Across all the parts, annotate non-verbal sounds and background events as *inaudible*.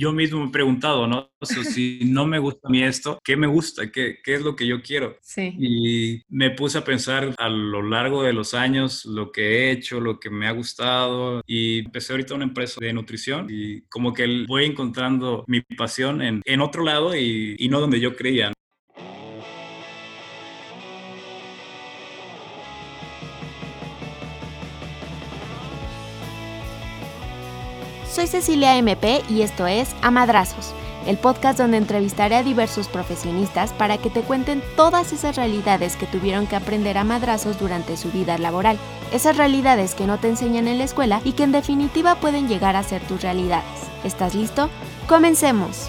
yo mismo me he preguntado, ¿no? si no me gusta a mí esto, ¿qué me gusta? ¿Qué, ¿Qué es lo que yo quiero? Sí. Y me puse a pensar a lo largo de los años lo que he hecho, lo que me ha gustado y empecé ahorita una empresa de nutrición y como que voy encontrando mi pasión en, en otro lado y, y no donde yo creía. Soy Cecilia MP y esto es Amadrazos, el podcast donde entrevistaré a diversos profesionistas para que te cuenten todas esas realidades que tuvieron que aprender a madrazos durante su vida laboral. Esas realidades que no te enseñan en la escuela y que en definitiva pueden llegar a ser tus realidades. ¿Estás listo? Comencemos.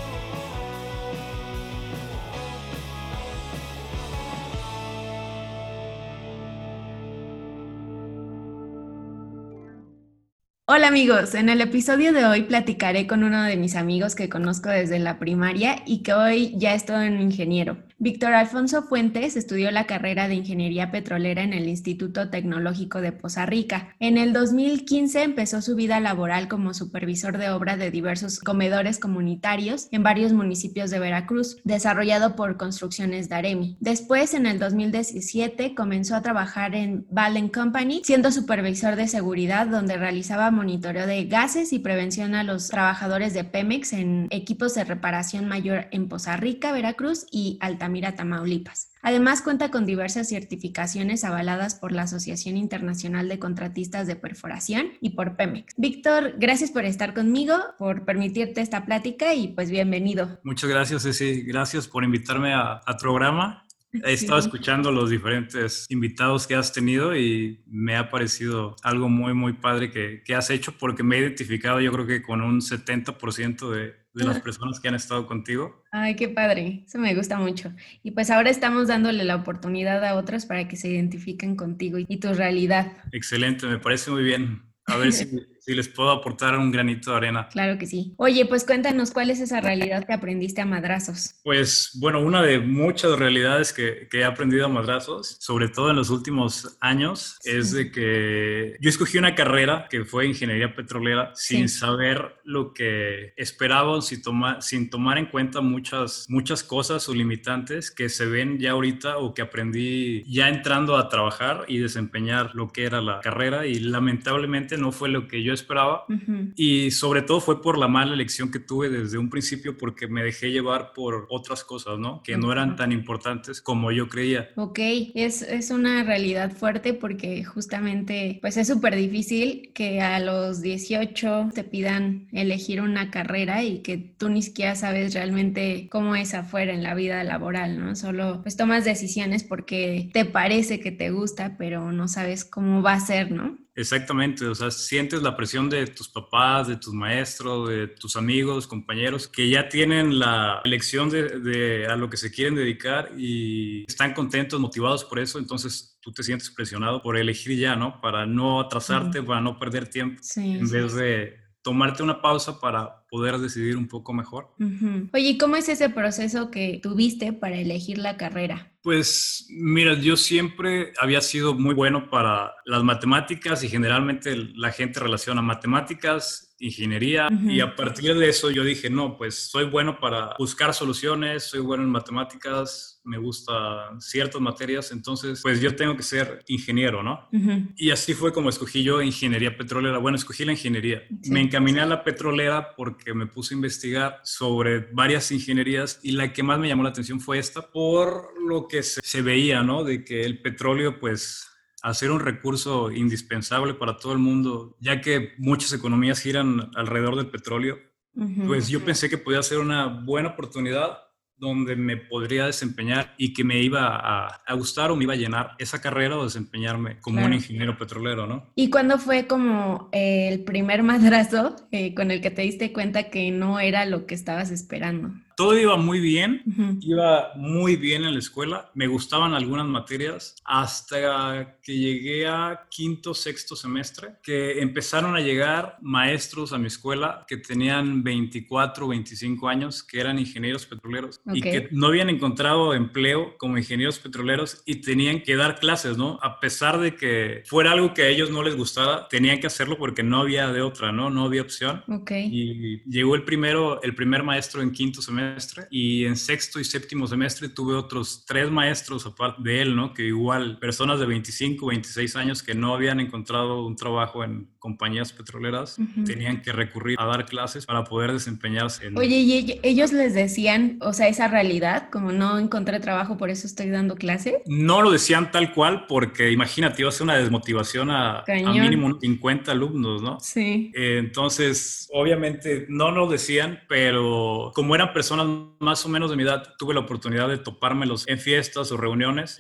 Hola amigos, en el episodio de hoy platicaré con uno de mis amigos que conozco desde la primaria y que hoy ya es todo un ingeniero. Víctor Alfonso Fuentes estudió la carrera de Ingeniería Petrolera en el Instituto Tecnológico de Poza Rica. En el 2015 empezó su vida laboral como supervisor de obra de diversos comedores comunitarios en varios municipios de Veracruz, desarrollado por Construcciones Daremi. Después, en el 2017, comenzó a trabajar en Valen Company, siendo supervisor de seguridad, donde realizaba monitoreo de gases y prevención a los trabajadores de Pemex en equipos de reparación mayor en Poza Rica, Veracruz y Altamira Mira, Tamaulipas. Además, cuenta con diversas certificaciones avaladas por la Asociación Internacional de Contratistas de Perforación y por Pemex. Víctor, gracias por estar conmigo, por permitirte esta plática y pues bienvenido. Muchas gracias, Ceci. Gracias por invitarme a, a programa. *laughs* He estado escuchando los diferentes invitados que has tenido y me ha parecido algo muy, muy padre que, que has hecho porque me he identificado yo creo que con un 70% de, de las personas que han estado contigo. Ay, qué padre, eso me gusta mucho. Y pues ahora estamos dándole la oportunidad a otros para que se identifiquen contigo y tu realidad. Excelente, me parece muy bien. A ver si, *laughs* si, les puedo aportar un granito de arena. Claro que sí. Oye, pues cuéntanos cuál es esa realidad que aprendiste a madrazos. Pues bueno, una de muchas realidades que, que he aprendido a madrazos, sobre todo en los últimos años, sí. es de que yo escogí una carrera que fue ingeniería petrolera sin sí. saber lo que esperaba, sin, toma, sin tomar en cuenta muchas, muchas cosas o limitantes que se ven ya ahorita o que aprendí ya entrando a trabajar y desempeñar lo que era la carrera y lamentablemente no fue lo que yo esperaba uh -huh. y sobre todo fue por la mala elección que tuve desde un principio porque me dejé llevar por otras cosas, ¿no? Que uh -huh. no eran tan importantes como yo creía. Ok, es, es una realidad fuerte porque justamente pues es súper difícil que a los 18 te pidan elegir una carrera y que tú ni siquiera sabes realmente cómo es afuera en la vida laboral, ¿no? Solo pues tomas decisiones porque te parece que te gusta, pero no sabes cómo va a ser, ¿no? Exactamente, o sea, sientes la presión de tus papás, de tus maestros, de tus amigos, compañeros, que ya tienen la elección de, de, a lo que se quieren dedicar y están contentos, motivados por eso, entonces tú te sientes presionado por elegir ya, ¿no? Para no atrasarte, para no perder tiempo, sí, en vez de tomarte una pausa para poder decidir un poco mejor. Uh -huh. Oye, ¿cómo es ese proceso que tuviste para elegir la carrera? Pues mira, yo siempre había sido muy bueno para las matemáticas y generalmente la gente relaciona matemáticas ingeniería uh -huh. y a partir de eso yo dije, no, pues soy bueno para buscar soluciones, soy bueno en matemáticas, me gustan ciertas materias, entonces pues yo tengo que ser ingeniero, ¿no? Uh -huh. Y así fue como escogí yo ingeniería petrolera. Bueno, escogí la ingeniería. Sí. Me encaminé a la petrolera porque me puse a investigar sobre varias ingenierías y la que más me llamó la atención fue esta por lo que se, se veía, ¿no? De que el petróleo pues hacer un recurso indispensable para todo el mundo, ya que muchas economías giran alrededor del petróleo, uh -huh. pues yo pensé que podía ser una buena oportunidad donde me podría desempeñar y que me iba a, a, gustar o me iba a llenar esa carrera o desempeñarme como claro. un ingeniero petrolero, ¿no? ¿Y cuándo fue como el primer madrazo eh, con el que te diste cuenta que no era lo que estabas esperando? Todo iba muy bien, iba muy bien en la escuela, me gustaban algunas materias, hasta que llegué a quinto, sexto semestre, que empezaron a llegar maestros a mi escuela que tenían 24, 25 años, que eran ingenieros petroleros y que no habían encontrado empleo como ingenieros petroleros y tenían que dar clases, ¿no? A pesar de que fuera algo que a ellos no les gustaba, tenían que hacerlo porque no había de otra, ¿no? No había opción. Ok. Y llegó el primero, el primer maestro en quinto semestre y en sexto y séptimo semestre tuve otros tres maestros aparte de él, ¿no? Que igual, personas de 25, 26 años que no habían encontrado un trabajo en compañías petroleras, tenían que recurrir a dar clases para poder desempeñarse. En... Oye, ¿y ellos les decían, o sea, esa realidad, como no encontré trabajo, por eso estoy dando clase? No lo decían tal cual, porque imagínate, iba a ser una desmotivación a, a mínimo 50 alumnos, ¿no? Sí. Eh, entonces, obviamente, no lo decían, pero como eran personas más o menos de mi edad, tuve la oportunidad de topármelos en fiestas o reuniones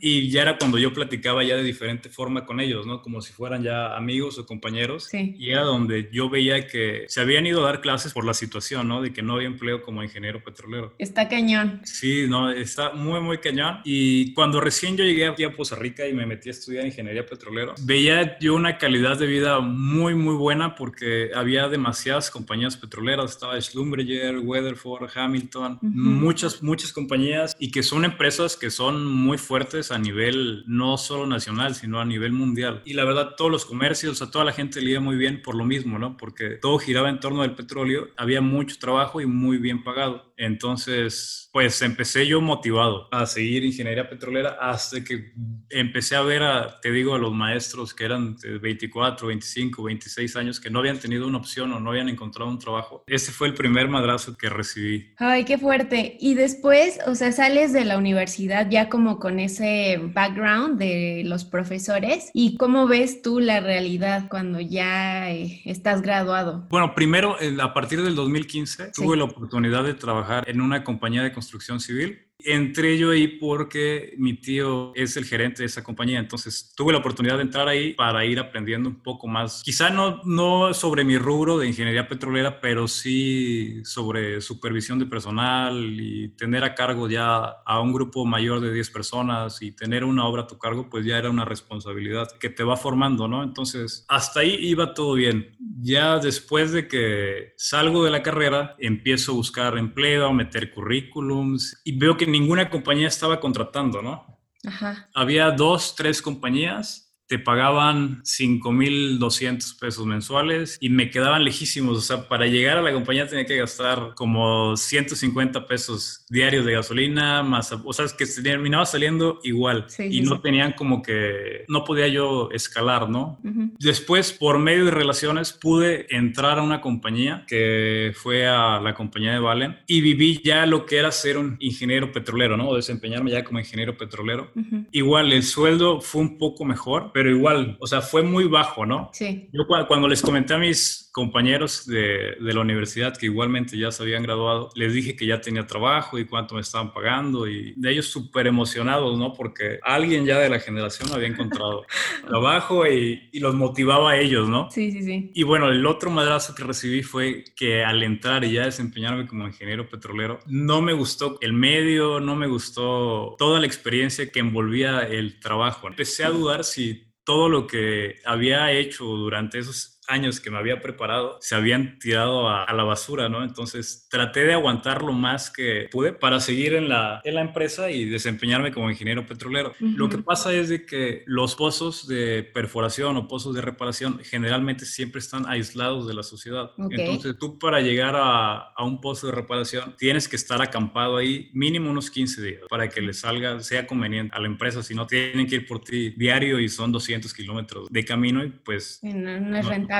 y ya era cuando yo platicaba ya de diferente forma con ellos, ¿no? Como si fueran ya amigos o compañeros. Sí. Y era donde yo veía que se habían ido a dar clases por la situación, ¿no? De que no había empleo como ingeniero petrolero. Está cañón. Sí, no, está muy, muy cañón. Y cuando recién yo llegué aquí a Poza Rica y me metí a estudiar ingeniería petrolera, veía yo una calidad de vida muy, muy buena porque había demasiadas compañías petroleras. Estaba Schlumberger, Weatherford, Hamilton, muchas, muchas compañías y que son empresas que son muy fuertes a nivel no solo nacional, sino a nivel mundial. Y la verdad, todos los comercios, a toda la gente le iba muy bien por lo mismo, ¿no? Porque todo giraba en torno del petróleo, había mucho trabajo y muy bien pagado. Entonces, pues empecé yo motivado a seguir ingeniería petrolera hasta que empecé a ver, a, te digo, a los maestros que eran de 24, 25, 26 años que no habían tenido una opción o no habían encontrado un trabajo. Ese fue el primer madrazo que recibí. Ay, qué fuerte. Y después, o sea, sales de la universidad ya como con ese background de los profesores. ¿Y cómo ves tú la realidad cuando ya eh, estás graduado? Bueno, primero, a partir del 2015, tuve la oportunidad de trabajar en una compañía de construcción civil Entré yo ahí porque mi tío es el gerente de esa compañía, entonces tuve la oportunidad de entrar ahí para ir aprendiendo un poco más. Quizá no, no sobre mi rubro de ingeniería petrolera, pero sí sobre supervisión de personal y tener a cargo ya a un grupo mayor de 10 personas y tener una obra a tu cargo, pues ya era una responsabilidad que te va formando, ¿no? Entonces, hasta ahí iba todo bien. Ya después de que salgo de la carrera, empiezo a buscar empleo, a meter currículums y veo que ninguna compañía estaba contratando, ¿no? Ajá. Había dos, tres compañías te pagaban 5.200 pesos mensuales y me quedaban lejísimos. O sea, para llegar a la compañía tenía que gastar como 150 pesos diarios de gasolina, más, o sea, es que terminaba saliendo igual y no tenían como que, no podía yo escalar, ¿no? Después, por medio de relaciones, pude entrar a una compañía que fue a la compañía de Valen y viví ya lo que era ser un ingeniero petrolero, ¿no? O desempeñarme ya como ingeniero petrolero. Igual, el sueldo fue un poco mejor pero igual, o sea, fue muy bajo, ¿no? Sí. Yo cuando les comenté a mis compañeros de, de, la universidad que igualmente ya se habían graduado, les dije que ya tenía trabajo y cuánto me estaban pagando y de ellos súper emocionados, ¿no? Porque alguien ya de la generación había encontrado *laughs* trabajo y, y, los motivaba a ellos, ¿no? Sí, sí, sí. Y bueno, el otro madrazo que recibí fue que al entrar y ya desempeñarme como ingeniero petrolero, no me gustó el medio, no me gustó toda la experiencia que envolvía el trabajo. Empecé a dudar si todo lo que había hecho durante esos años que me había preparado se habían tirado a, la basura, ¿no? Entonces traté de aguantar lo más que pude para seguir en la, en la empresa y desempeñarme como ingeniero petrolero. Lo que pasa es de que los pozos de perforación o pozos de reparación generalmente siempre están aislados de la sociedad. Entonces tú para llegar a, a, un pozo de reparación tienes que estar acampado ahí mínimo unos 15 días para que le salga, sea conveniente a la empresa, si no tienen que ir por ti diario y son 200 kilómetros de camino y pues... No, no es rentable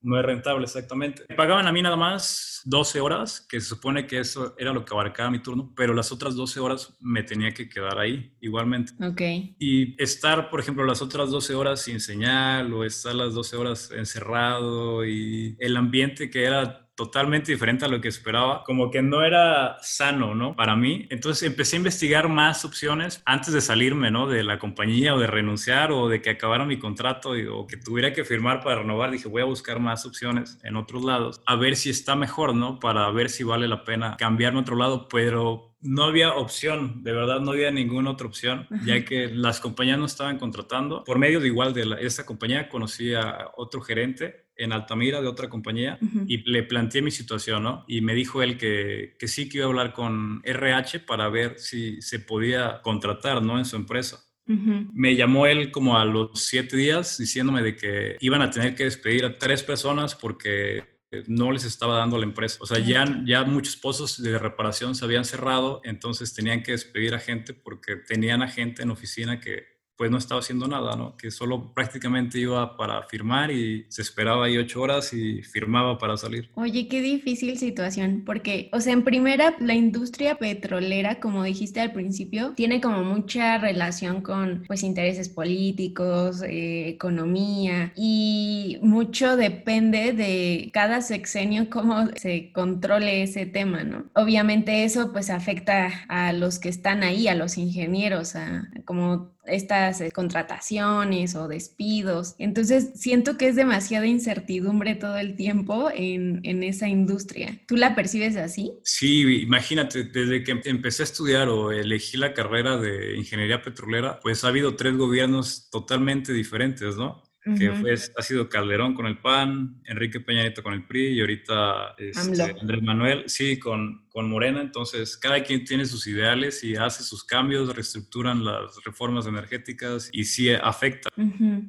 no es rentable, exactamente. Me pagaban a mí nada más 12 horas, que se supone que eso era lo que abarcaba mi turno, pero las otras 12 horas me tenía que quedar ahí igualmente. Ok. Y estar, por ejemplo, las otras 12 horas sin señal o estar las 12 horas encerrado y el ambiente que era totalmente diferente a lo que esperaba, como que no era sano, ¿no? Para mí. Entonces empecé a investigar más opciones antes de salirme, ¿no? De la compañía o de renunciar o de que acabara mi contrato o que tuviera que firmar para renovar. Dije, voy a buscar más opciones en otros lados, a ver si está mejor, ¿no? Para ver si vale la pena cambiarme a otro lado, pero no había opción, de verdad no había ninguna otra opción, ya que las compañías no estaban contratando. Por medio de igual de esta compañía conocí a otro gerente en Altamira de otra compañía y le planteé mi situación, ¿no? Y me dijo él que, que, sí que iba a hablar con RH para ver si se podía contratar, ¿no? En su empresa. Me llamó él como a los siete días diciéndome de que iban a tener que despedir a tres personas porque no les estaba dando la empresa. O sea, ya, ya muchos pozos de reparación se habían cerrado, entonces tenían que despedir a gente porque tenían a gente en oficina que pues no estaba haciendo nada, ¿no? Que solo prácticamente iba para firmar y se esperaba ahí ocho horas y firmaba para salir. Oye, qué difícil situación, porque, o sea, en primera, la industria petrolera, como dijiste al principio, tiene como mucha relación con, pues, intereses políticos, eh, economía, y mucho depende de cada sexenio cómo se controle ese tema, ¿no? Obviamente eso, pues, afecta a los que están ahí, a los ingenieros, a como estas eh, contrataciones o despidos. Entonces, siento que es demasiada incertidumbre todo el tiempo en, en, esa industria. ¿Tú la percibes así? Sí, imagínate, desde que empecé a estudiar o elegí la carrera de ingeniería petrolera, pues ha habido tres gobiernos totalmente diferentes, ¿no? Que fue, ha sido Calderón con el PAN, Enrique Peña Nieto con el PRI y ahorita este, Andrés Manuel, sí, con, con Morena. Entonces, cada quien tiene sus ideales y hace sus cambios, reestructuran las reformas energéticas y sí afecta.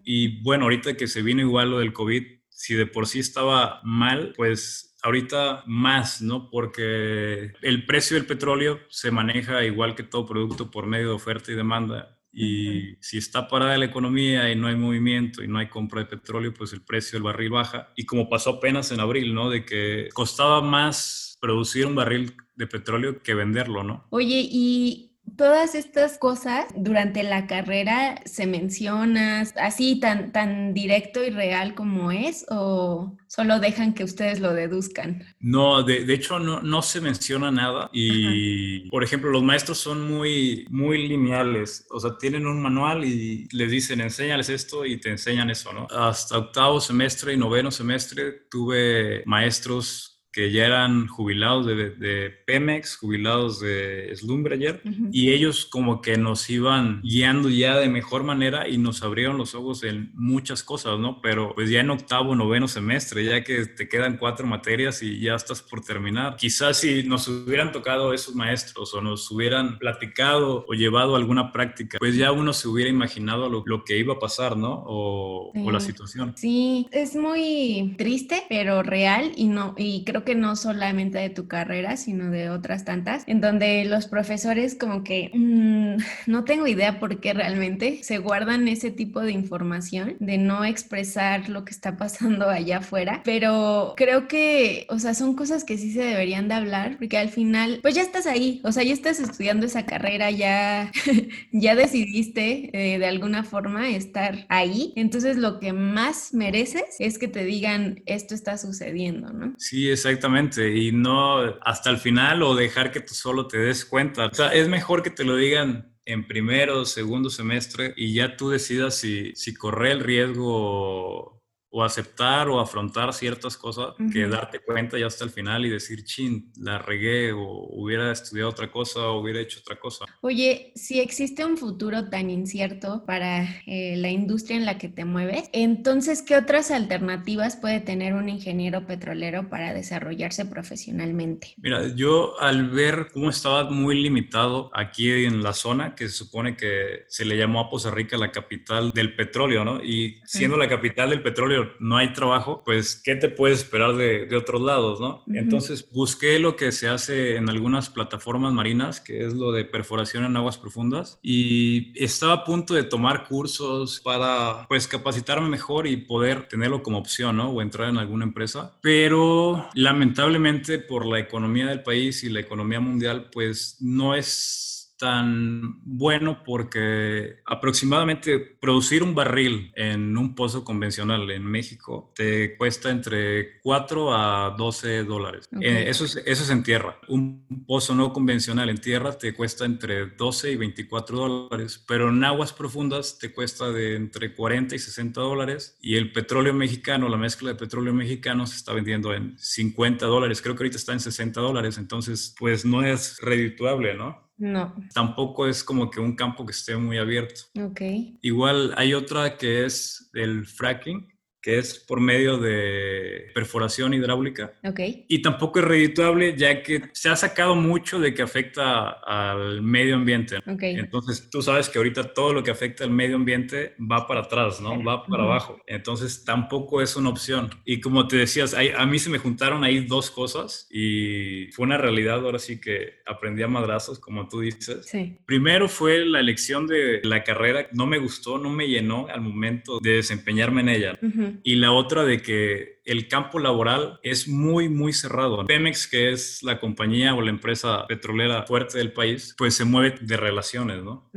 Y bueno, ahorita que se vino igual lo del COVID, si de por sí estaba mal, pues ahorita más, ¿no? Porque el precio del petróleo se maneja igual que todo producto por medio de oferta y demanda. Y si está parada la economía y no hay movimiento y no hay compra de petróleo, pues el precio del barril baja. Y como pasó apenas en abril, ¿no? De que costaba más producir un barril de petróleo que venderlo, ¿no? Oye, y todas estas cosas durante la carrera se mencionan así tan, tan directo y real como es o solo dejan que ustedes lo deduzcan? No, de, de hecho no, no, se menciona nada y, por ejemplo, los maestros son muy, muy lineales, o sea, tienen un manual y les dicen, enséñales esto y te enseñan eso, ¿no? Hasta octavo semestre y noveno semestre tuve maestros que ya eran jubilados de, Pemex, jubilados de Slumberger, y ellos como que nos iban guiando ya de mejor manera y nos abrieron los ojos en muchas cosas, ¿no? Pero pues ya en octavo, noveno semestre, ya que te quedan cuatro materias y ya estás por terminar. Quizás si nos hubieran tocado esos maestros o nos hubieran platicado o llevado alguna práctica, pues ya uno se hubiera imaginado lo, lo que iba a pasar, ¿no? O, o, la situación. Sí, es muy triste, pero real y no, y creo que no solamente de tu carrera, sino de otras tantas, en donde los profesores como que mm, *laughs* no tengo idea por qué realmente se guardan ese tipo de información, de no expresar lo que está *laughs* pasando allá afuera, pero creo que, o sea, son cosas que sí se deberían de hablar, porque al final, pues ya estás ahí, o sea, ya estás estudiando esa carrera, ya, *laughs* ya decidiste eh, de alguna forma estar ahí, entonces lo que más mereces es que te digan esto está sucediendo, ¿no? Sí, es Exactamente, y no hasta el final o dejar que tú solo te des cuenta. O sea, es mejor que te lo digan en primero o segundo semestre y ya tú decidas si, si corre el riesgo o aceptar o afrontar ciertas cosas que darte cuenta ya hasta el final y decir, chin, la regué o hubiera estudiado otra cosa o hubiera hecho otra cosa. Oye, si existe un futuro tan incierto para eh, la industria en la que te mueves, entonces, ¿qué otras alternativas puede tener un ingeniero petrolero para desarrollarse profesionalmente? Mira, yo al ver cómo estaba muy limitado aquí en la zona, que se supone que se le llamó a Poza Rica la capital del petróleo, ¿no? Y siendo la capital del petróleo, no hay trabajo, pues, ¿qué te puedes esperar de, de otros lados, no? Entonces, busqué lo que se hace en algunas plataformas marinas, que es lo de perforación en aguas profundas, y estaba a punto de tomar cursos para, pues, capacitarme mejor y poder tenerlo como opción, ¿no? O entrar en alguna empresa. Pero, lamentablemente, por la economía del país y la economía mundial, pues, no es tan bueno porque aproximadamente producir un barril en un pozo convencional en México te cuesta entre 4 a 12 dólares. Eh, eso, es, eso es en tierra. Un pozo no convencional en tierra te cuesta entre 12 y 24 dólares, pero en aguas profundas te cuesta de entre 40 y 60 dólares y el petróleo mexicano, la mezcla de petróleo mexicano se está vendiendo en 50 dólares. Creo que ahorita está en 60 dólares, entonces pues no es redituable, ¿no? No. Tampoco es como que un campo que esté muy abierto. Ok. Igual hay otra que es el fracking, que es por medio de perforación hidráulica. Ok. Y tampoco es redituable ya que se ha sacado mucho de que afecta al medio ambiente. Ok. Entonces tú sabes que ahorita todo lo que afecta al medio ambiente va para atrás, ¿no? Va para abajo. Entonces tampoco es una opción. Y como te decías, a mí se me juntaron ahí dos cosas y fue una realidad ahora sí que aprendí a madrazos, como tú dices. Sí. Primero fue la elección de la carrera. No me gustó, no me llenó al momento de desempeñarme en ella. Y la otra de que el campo laboral es muy, muy cerrado. Pemex, que es la compañía o la empresa petrolera fuerte del país, pues se mueve de relaciones, ¿no?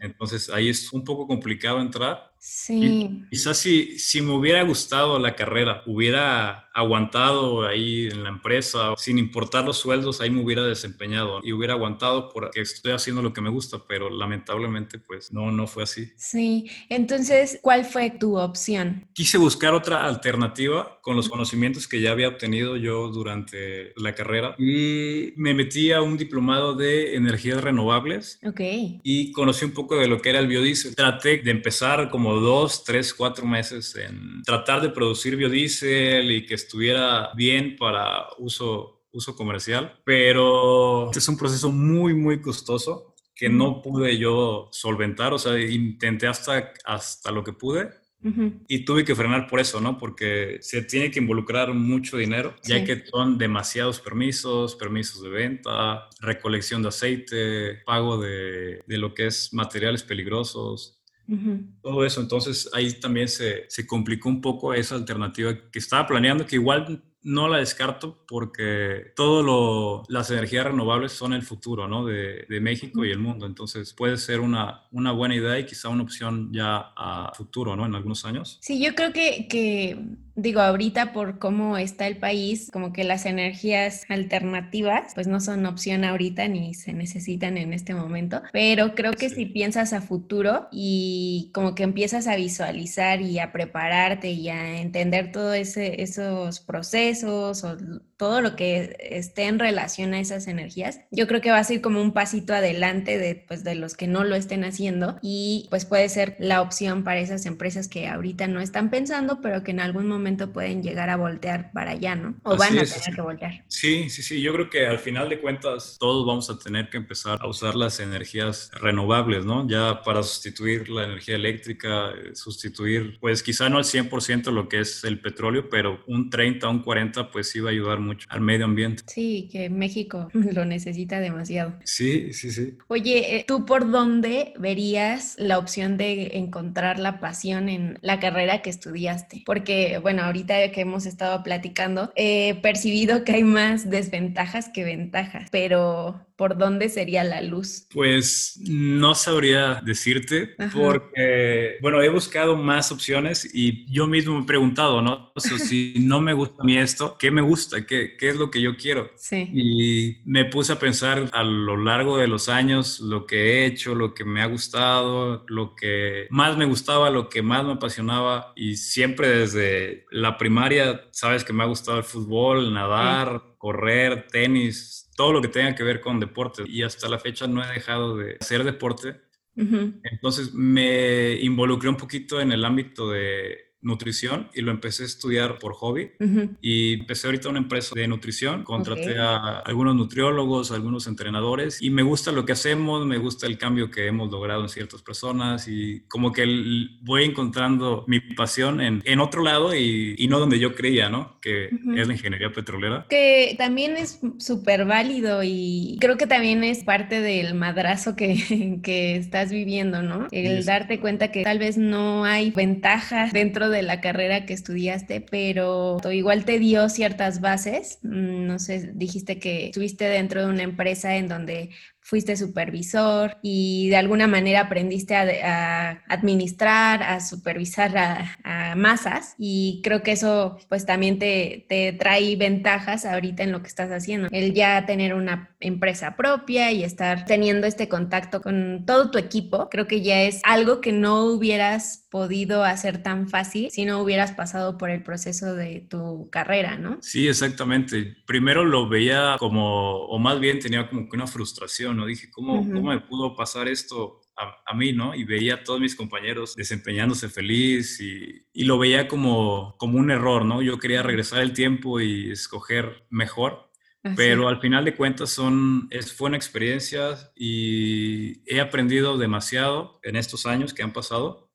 Entonces ahí es un poco complicado entrar Sí. quizás si, si me hubiera gustado la carrera, hubiera aguantado ahí en la empresa, sin importar los sueldos, ahí me hubiera desempeñado y hubiera aguantado porque estoy haciendo lo que me gusta, pero lamentablemente pues no, no fue así. Sí, entonces, ¿cuál fue tu opción? Quise buscar otra alternativa con los conocimientos que ya había obtenido yo durante la carrera y me metí a un diplomado de energías renovables. Ok. Y conocí un poco de lo que era el biodiesel. Traté de empezar como dos, tres, cuatro meses en tratar de producir biodiesel y que estuviera bien para uso, uso comercial, pero es un proceso muy, muy costoso que no pude yo solventar, o sea, intenté hasta, hasta lo que pude. Y tuve que frenar por eso, ¿no? Porque se tiene que involucrar mucho dinero, ya que son demasiados permisos, permisos de venta, recolección de aceite, pago de, de lo que es materiales peligrosos. Todo eso, entonces ahí también se, se, complicó un poco esa alternativa que estaba planeando, que igual no la descarto porque todo las energías renovables son el futuro, ¿no? De, de, México y el mundo. Entonces puede ser una, una buena idea y quizá una opción ya a futuro, ¿no? En algunos años. Sí, yo creo que, que digo, ahorita por cómo está el país, como que las energías alternativas, pues no son opción ahorita ni se necesitan en este momento, pero creo que si piensas a futuro y como que empiezas a visualizar y a prepararte y a entender todos esos procesos o todo lo que esté en relación a esas energías, yo creo que va a ser como un pasito adelante de, pues, de los que no lo estén haciendo y pues puede ser la opción para esas empresas que ahorita no están pensando, pero que en algún momento pueden llegar a voltear para allá, ¿no? O van a tener que voltear. Sí, sí, sí. Yo creo que al final de cuentas todos vamos a tener que empezar a usar las energías renovables, ¿no? Ya para sustituir la energía eléctrica, eh, sustituir, pues quizá no al 100% lo que es el petróleo, pero un 30, un 40, pues sí va a ayudar mucho al medio ambiente. Sí, que México *laughs* lo necesita demasiado. Sí, sí, sí. Oye, eh, ¿tú por dónde verías la opción de encontrar la pasión en la carrera que estudiaste? Porque, bueno, ahorita que hemos estado platicando, he percibido que hay más desventajas que ventajas, pero ¿por dónde sería la luz? Pues no sabría decirte porque, bueno, he buscado más opciones y yo mismo me he preguntado, ¿no? O sea, *laughs* si no me gusta a mí esto, ¿qué me gusta? ¿Qué, ¿Qué es lo que yo quiero? Sí. Y me puse a pensar a lo largo de los años lo que he hecho, lo que me ha gustado, lo que más me gustaba, lo que más me apasionaba y siempre desde la primaria, sabes que me ha gustado el fútbol, nadar, correr, tenis, todo lo que tenga que ver con deporte. Y hasta la fecha no he dejado de hacer deporte. Entonces me involucré un poquito en el ámbito de nutrición y lo empecé a estudiar por hobby y empecé ahorita una empresa de nutrición, contraté a algunos nutriólogos, algunos entrenadores y me gusta lo que hacemos, me gusta el cambio que hemos logrado en ciertas personas y como que voy encontrando mi pasión en, en otro lado y, y, no donde yo creía, ¿no? Que es la ingeniería petrolera. Que también es súper válido y creo que también es parte del madrazo que, *laughs* que estás viviendo, ¿no? El darte cuenta que tal vez no hay ventajas dentro de la carrera que estudiaste, pero igual te dio ciertas bases. Mm, no sé, dijiste que estuviste dentro de una empresa en donde fuiste supervisor y de alguna manera aprendiste a, administrar, a supervisar a, masas y creo que eso pues también te, te trae ventajas ahorita en lo que estás haciendo. El ya tener una empresa propia y estar teniendo este contacto con todo tu equipo, creo que ya es algo que no hubieras podido hacer tan fácil si no hubieras pasado por el proceso de tu carrera, ¿no? Sí, exactamente. Primero lo veía como, o más bien tenía como que una frustración, ¿no? Dije, ¿cómo, ¿cómo me pudo pasar esto a, mí, ¿no? Y veía a todos mis compañeros desempeñándose feliz y, y, lo veía como, como un error, ¿no? Yo quería regresar el tiempo y escoger mejor, pero al final de cuentas son, es, fue una experiencia y he aprendido demasiado en estos años que han pasado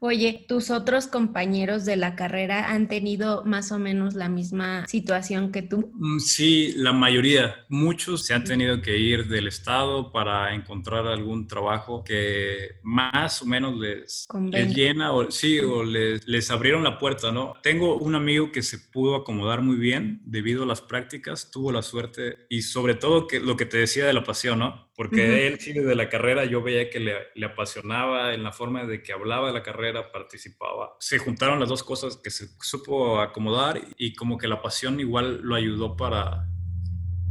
Oye, ¿tus otros compañeros de la carrera han tenido más o menos la misma situación que tú? Mm, sí, la mayoría. Muchos se han tenido que ir del estado para encontrar algún trabajo que más o menos les, llena o sí, o les, les, abrieron la puerta, ¿no? Tengo un amigo que se pudo acomodar muy bien debido a las prácticas, tuvo la suerte y sobre todo que lo que te decía de la pasión, ¿no? Porque él sí de la carrera yo veía que le, apasionaba en la forma de que hablaba de la carrera, participaba. Se juntaron las dos cosas que se supo acomodar y como que la pasión igual lo ayudó para,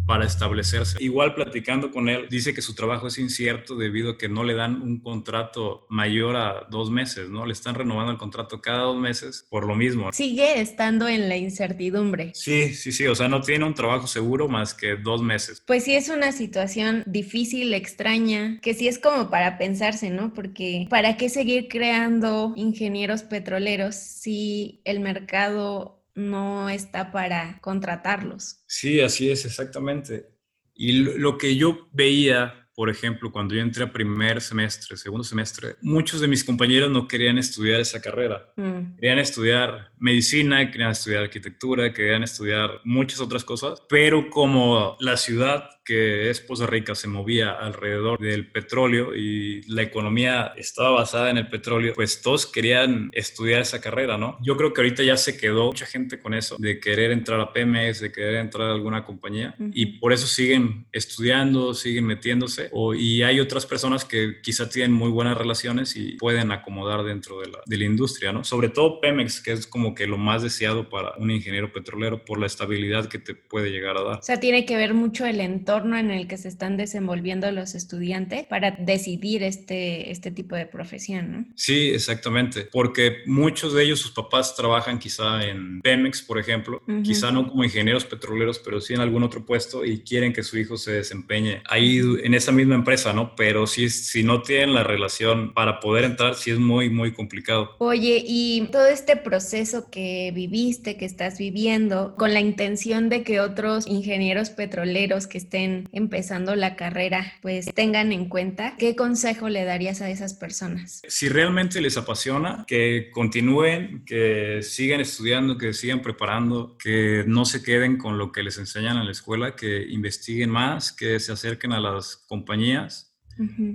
para establecerse. Igual platicando con él, dice que su trabajo es incierto debido a que no le dan un contrato mayor a dos meses, ¿no? Le están renovando el contrato cada dos meses por lo mismo. Sigue estando en la incertidumbre. Sí, sí, sí, o sea, no tiene un trabajo seguro más que dos meses. Pues sí, es una situación difícil, extraña, que sí es como para pensarse, ¿no? Porque ¿para qué seguir creando ingenieros petroleros si el mercado no está para contratarlos. Sí, así es, exactamente. Y lo, que yo veía por ejemplo, cuando yo entré a primer semestre, segundo semestre, muchos de mis compañeros no querían estudiar esa carrera. Mm. Querían estudiar medicina, querían estudiar arquitectura, querían estudiar muchas otras cosas, pero como la ciudad que es Poza Rica se movía alrededor del petróleo y la economía estaba basada en el petróleo, pues todos querían estudiar esa carrera, ¿no? Yo creo que ahorita ya se quedó mucha gente con eso, de querer entrar a Pemex, de querer entrar a alguna compañía, y por eso siguen estudiando, siguen metiéndose, o, y hay otras personas que quizá tienen muy buenas relaciones y pueden acomodar dentro de la, de la industria, ¿no? Sobre todo Pemex, que es como que lo más deseado para un ingeniero petrolero por la estabilidad que te puede llegar a dar. O sea, tiene que ver mucho el entorno en el que se están desenvolviendo los estudiantes para decidir este, este tipo de profesión, ¿no? Sí, exactamente, porque muchos de ellos, sus papás trabajan quizá en Pemex, por ejemplo, quizá no como ingenieros petroleros, pero sí en algún otro puesto y quieren que su hijo se desempeñe ahí en esa misma empresa, ¿no? Pero si, si no tienen la relación para poder entrar, sí es muy, muy complicado. Oye, y todo este proceso que viviste, que estás viviendo, con la intención de que otros ingenieros petroleros que estén empezando la carrera, pues tengan en cuenta, ¿qué consejo le darías a esas personas? Si realmente les apasiona, que continúen, que sigan estudiando, que sigan preparando, que no se queden con lo que les enseñan en la escuela, que investiguen más, que se acerquen a las compañías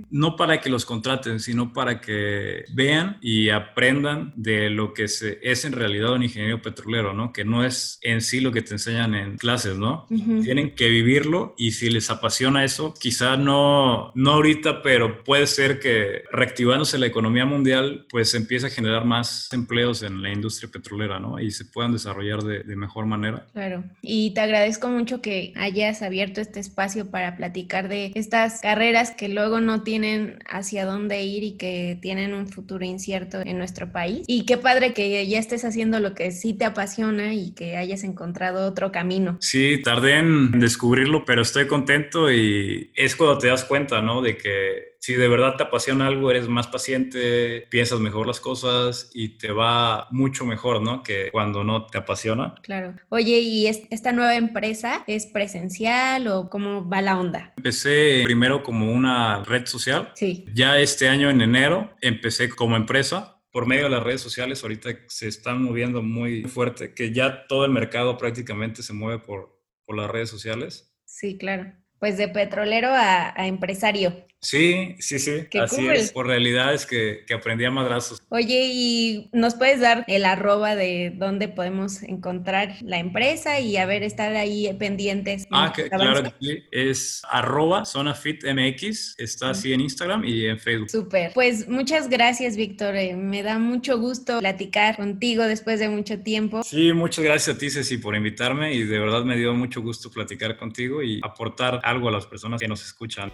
no para que los contraten, sino para que vean y aprendan de lo que es en realidad un ingeniero petrolero, ¿no? Que no es en sí lo que te enseñan en clases, ¿no? Tienen que vivirlo y si les apasiona eso, quizá no, no ahorita, pero puede ser que reactivándose la economía mundial, pues empiece a generar más empleos en la industria petrolera, ¿no? Y se puedan desarrollar de, de mejor manera. Claro. Y te agradezco mucho que hayas abierto este espacio para platicar de estas carreras que luego no tienen hacia dónde ir y que tienen un futuro incierto en nuestro país. Y qué padre que ya estés haciendo lo que sí te apasiona y que hayas encontrado otro camino. Sí, tardé en descubrirlo, pero estoy contento y es cuando te das cuenta, ¿no? De que si de verdad te apasiona algo, eres más paciente, piensas mejor las cosas y te va mucho mejor, ¿no? Que cuando no te apasiona. Claro. Oye, ¿y esta nueva empresa es presencial o cómo va la onda? Empecé primero como una red social. Sí. Ya este año en enero empecé como empresa por medio de las redes sociales ahorita se están moviendo muy fuerte, que ya todo el mercado prácticamente se mueve por, por las redes sociales. Sí, claro. Pues de petrolero a, empresario. Sí, sí, sí. Así es. Por realidades que, que aprendí a madrazos. Oye, ¿y nos puedes dar el arroba de dónde podemos encontrar la empresa y a ver, estar ahí pendientes? Ah, claro que sí. Es arroba zonafitmx. Está así en Instagram y en Facebook. Súper. Pues muchas gracias, Víctor. Eh, me da mucho gusto platicar contigo después de mucho tiempo. Sí, muchas gracias a ti, Ceci, por invitarme y de verdad me dio mucho gusto platicar contigo y aportar algo a las personas que nos escuchan.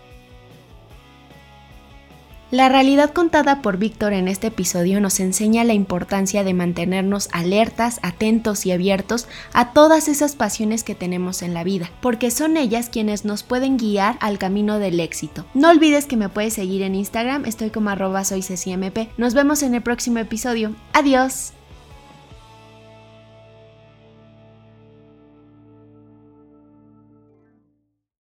La realidad contada por Víctor en este episodio nos enseña la importancia de mantenernos alertas, atentos y abiertos a todas esas pasiones que tenemos en la vida, porque son ellas quienes nos pueden guiar al camino del éxito. No olvides que me puedes seguir en Instagram, estoy como arroba soy Nos vemos en el próximo episodio. Adiós.